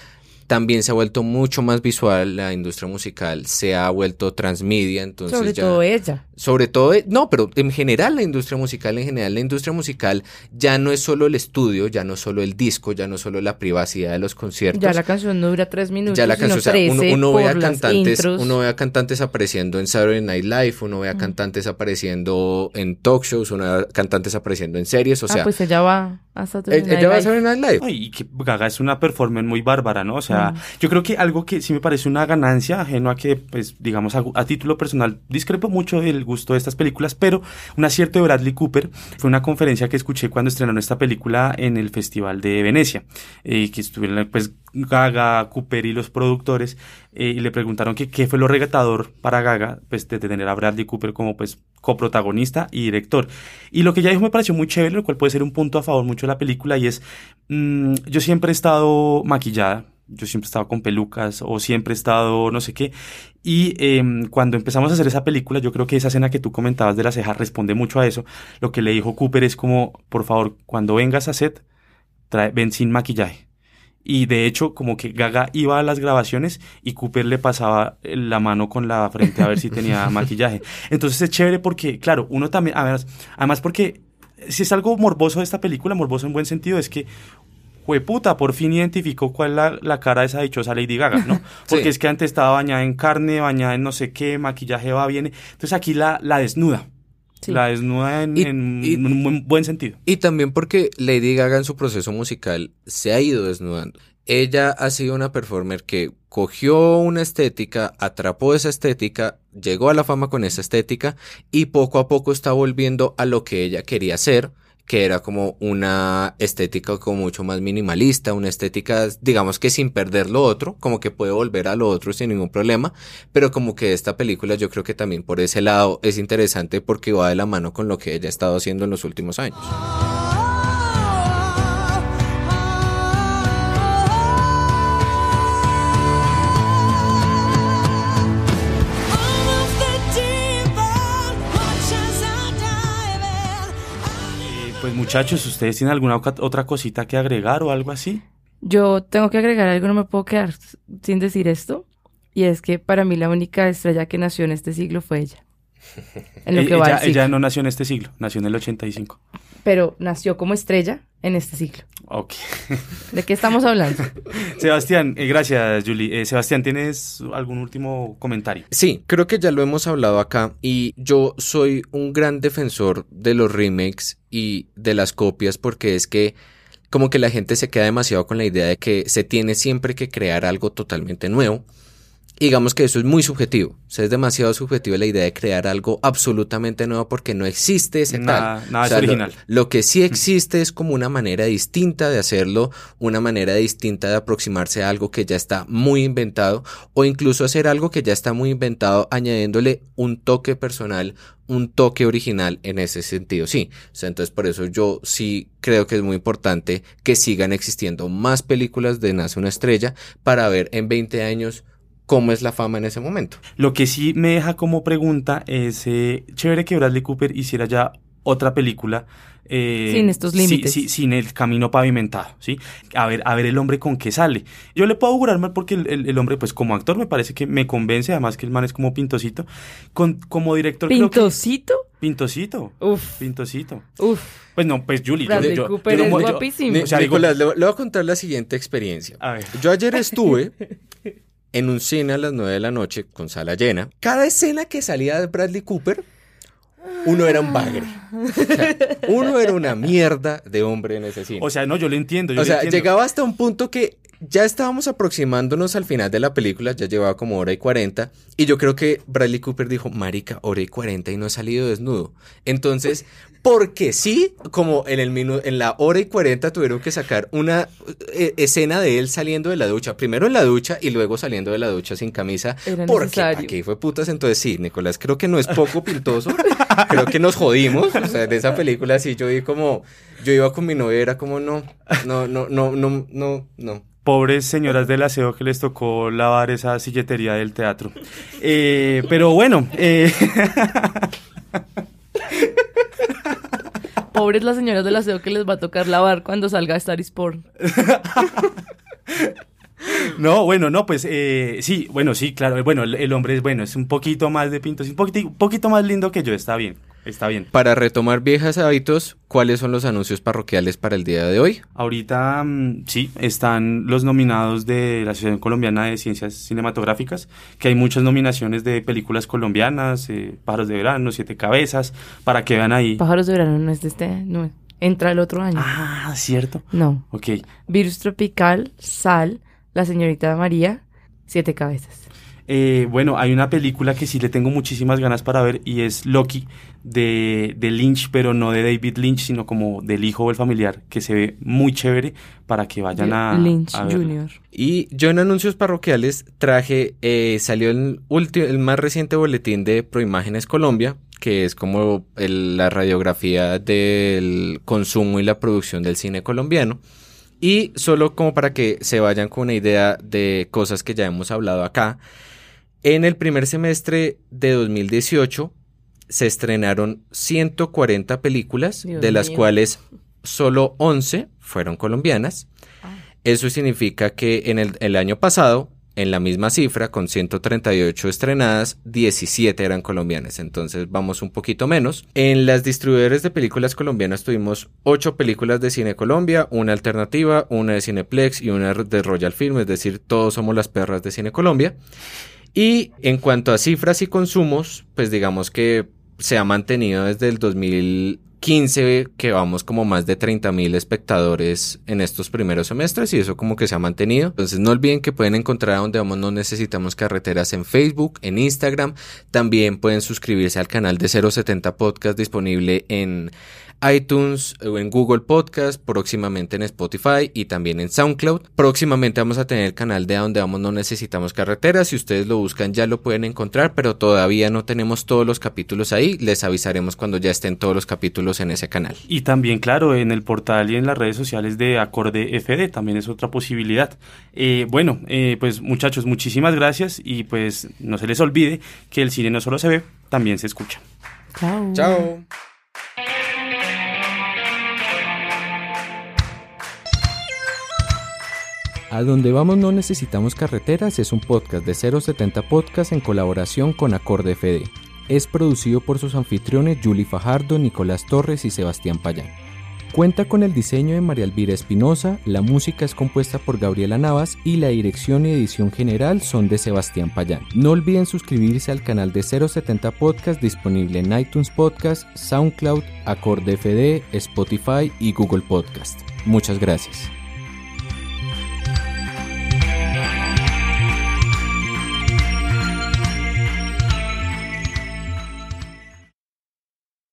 también se ha vuelto mucho más visual, la industria musical se ha vuelto transmedia, entonces Sobre ya... todo ella. Sobre todo, eh, no, pero en general la industria musical, en general la industria musical ya no es solo el estudio, ya no es solo el disco, ya no es solo la privacidad de los conciertos. Ya la canción no dura tres minutos, Ya la sino canción, o sea, uno, 13 uno ve a cantantes, intros. uno ve a cantantes apareciendo en Saturday Night Live, uno ve a cantantes apareciendo en talk shows, uno ve a cantantes apareciendo en series, o sea, ah, pues ella va hasta eh, ella va a Saturday Night Live. Ay, y que Gaga es una performance muy bárbara, ¿no? O sea, Mm. yo creo que algo que sí me parece una ganancia, ajeno a que, pues, digamos, a, a título personal, discrepo mucho del gusto de estas películas, pero un acierto de Bradley Cooper fue una conferencia que escuché cuando estrenaron esta película en el Festival de Venecia, eh, que estuvieron, pues, Gaga, Cooper y los productores, eh, y le preguntaron que qué fue lo regatador para Gaga, pues, de tener a Bradley Cooper como, pues, coprotagonista y director. Y lo que ella dijo me pareció muy chévere, lo cual puede ser un punto a favor mucho de la película, y es, mm, yo siempre he estado maquillada, yo siempre he estado con pelucas o siempre he estado no sé qué. Y em, cuando empezamos a hacer esa película, yo creo que esa escena que tú comentabas de la ceja responde mucho a eso. Lo que le dijo Cooper es como, por favor, cuando vengas a set, trae, ven sin maquillaje. Y de hecho, como que Gaga iba a las grabaciones y Cooper le pasaba eh, la mano con la frente a ver si tenía maquillaje. Entonces es chévere porque, claro, uno también, además, además porque si es algo morboso de esta película, morboso en buen sentido, es que puta, por fin identificó cuál es la, la cara de esa dichosa Lady Gaga, ¿no? Porque Sí. es que antes estaba bañada en carne, bañada en no sé qué, maquillaje va, viene. Entonces aquí la, la desnuda. La desnuda en, Y- en y- un buen, buen sentido. Y también porque Lady Gaga en su proceso musical se ha ido desnudando. Ella ha sido una performer que cogió una estética, atrapó esa estética, llegó a la fama con esa estética y poco a poco está volviendo a lo que ella quería ser, que era como una estética como mucho más minimalista, una estética, digamos que sin perder lo otro, como que puede volver a lo otro sin ningún problema, pero como que esta película yo creo que también por ese lado es interesante porque va de la mano con lo que ella ha estado haciendo en los últimos años. Muchachos, ¿ustedes tienen alguna otra cosita que agregar o algo así? Yo tengo que agregar algo, no me puedo quedar sin decir esto. Y es que para mí la única estrella que nació en este siglo fue ella. En lo Eh, que va ella, del siglo. ella no nació en este siglo, nació en el 85. Pero nació como estrella en este siglo. Ok. ¿De qué estamos hablando? Sebastián, eh, gracias, Julie. Eh, Sebastián, ¿tienes algún último comentario? Sí, creo que ya lo hemos hablado acá y yo soy un gran defensor de los remakes y de las copias porque es que como que la gente se queda demasiado con la idea de que se tiene siempre que crear algo totalmente nuevo. Digamos que eso es muy subjetivo, o sea, es demasiado subjetivo la idea de crear algo absolutamente nuevo porque no existe ese Nada- tal. nada O es lo- original. Lo, que sí existe es como una manera distinta de hacerlo, una manera distinta de aproximarse a algo que ya está muy inventado o incluso hacer algo que ya está muy inventado añadiéndole un toque personal, un toque original en ese sentido. Sí, o sea, entonces por eso yo sí creo que es muy importante que sigan existiendo más películas de Nace una estrella para ver en 20 años cómo es la fama en ese momento. Lo que sí me deja como pregunta es, eh, chévere que Bradley Cooper hiciera ya otra película. eh, Sin estos límites. sí- sin el camino pavimentado, ¿sí? A ver, a ver el hombre con qué sale. Yo le puedo augurar mal porque el, el- el hombre, pues como actor me parece que me convence, además que el man es como pintosito. Con, como director creo que- ¿Pintosito? Pintosito. Uf. Pintosito. Uf. Pues no, pues Julie. Bradley yo- Cooper yo es guapísimo. O sea, digo- Nicolás, le, le voy a contar la siguiente experiencia. A ver. Yo ayer estuve en un cine a las 9 de la noche con sala llena. Cada escena que salía de Bradley Cooper, uno era un bagre. O sea, uno era una mierda de hombre en ese cine. O sea, no, yo lo entiendo. Yo O sea, entiendo. llegaba hasta un punto que ya estábamos aproximándonos al final de la película, ya llevaba como hora y cuarenta, y yo creo que Bradley Cooper dijo, marica, hora y cuarenta y no he salido desnudo. Entonces, porque sí, como en, el minu- en la hora y cuarenta tuvieron que sacar una eh, escena de él saliendo de la ducha, primero en la ducha y luego saliendo de la ducha sin camisa, Era porque necesario. aquí fue putas, entonces sí, Nicolás, creo que no es poco pintoso, creo que nos jodimos, o sea, de esa película sí, yo vi como, yo iba con mi novia, era como, no, no, no, no, no, no, no. Pobres señoras del aseo que les tocó lavar esa silletería del teatro. Eh, pero bueno, eh, Pobres las señoras del aseo que les va a tocar lavar cuando salga Star is no, bueno, no, pues eh, sí, bueno, sí, claro, bueno, el, el hombre es bueno, es un poquito más de pinto, es un poquito, un poquito más lindo que yo, está bien, está bien. Para retomar viejas hábitos, ¿cuáles son los anuncios parroquiales para el día de hoy? Ahorita mm, sí, están los nominados de la Asociación Colombiana de Ciencias Cinematográficas, que hay muchas nominaciones de películas colombianas, eh, Pájaros de Verano, Siete Cabezas, para que vean ahí. Pájaros de verano no es de este, no, entra el otro año. Ah, cierto. No. Ok. Virus tropical, sal, la señorita María, siete cabezas. Eh, bueno, hay una película que sí le tengo muchísimas ganas para ver y es Loki de, de Lynch, pero no de David Lynch, sino como del hijo o el familiar, que se ve muy chévere para que vayan a, Lynch a. Jr. Y yo en anuncios parroquiales traje, eh, salió el, último, el más reciente boletín de Proimágenes Colombia, que es como el- la radiografía del consumo y la producción del cine colombiano. Y solo como para que se vayan con una idea de cosas que ya hemos hablado acá, en el primer semestre de 2018 se estrenaron 140 películas, Dios de las mío. cuales solo 11 fueron colombianas. Eso significa que en el, el año pasado, en la misma cifra, con 138 estrenadas, 17 eran colombianas, entonces vamos un poquito menos. En las distribuidores de películas colombianas tuvimos 8 películas de Cine Colombia, una alternativa, una de Cineplex y una de Royal Film, es decir, todos somos las perras de Cine Colombia. Y en cuanto a cifras y consumos, pues digamos que se ha mantenido desde el 2015 que vamos como más de 30 mil espectadores en estos primeros semestres y eso como que se ha mantenido. Entonces no olviden que pueden encontrar a donde vamos no necesitamos carreteras en Facebook, en Instagram. También pueden suscribirse al canal de 070 Podcast disponible en iTunes o en Google Podcast, próximamente en Spotify y también en SoundCloud. Próximamente vamos a tener el canal de a donde vamos no necesitamos carreteras. Si ustedes lo buscan ya lo pueden encontrar, pero todavía no tenemos todos los capítulos ahí. Les avisaremos cuando ya estén todos los capítulos en ese canal. Y también, claro, en el portal y en las redes sociales de Acorde FD también es otra posibilidad. Eh, bueno, eh, pues muchachos, muchísimas gracias y pues no se les olvide que el cine no solo se ve, también se escucha. Chao. Chao. A donde vamos no necesitamos carreteras es un podcast de 070 Podcast en colaboración con Acorde FD. Es producido por sus anfitriones Julie Fajardo, Nicolás Torres y Sebastián Payán. Cuenta con el diseño de María Elvira Espinosa, la música es compuesta por Gabriela Navas y la dirección y edición general son de Sebastián Payán. No olviden suscribirse al canal de 070 Podcast disponible en iTunes Podcast, SoundCloud, Acorde FD, Spotify y Google Podcast. Muchas gracias.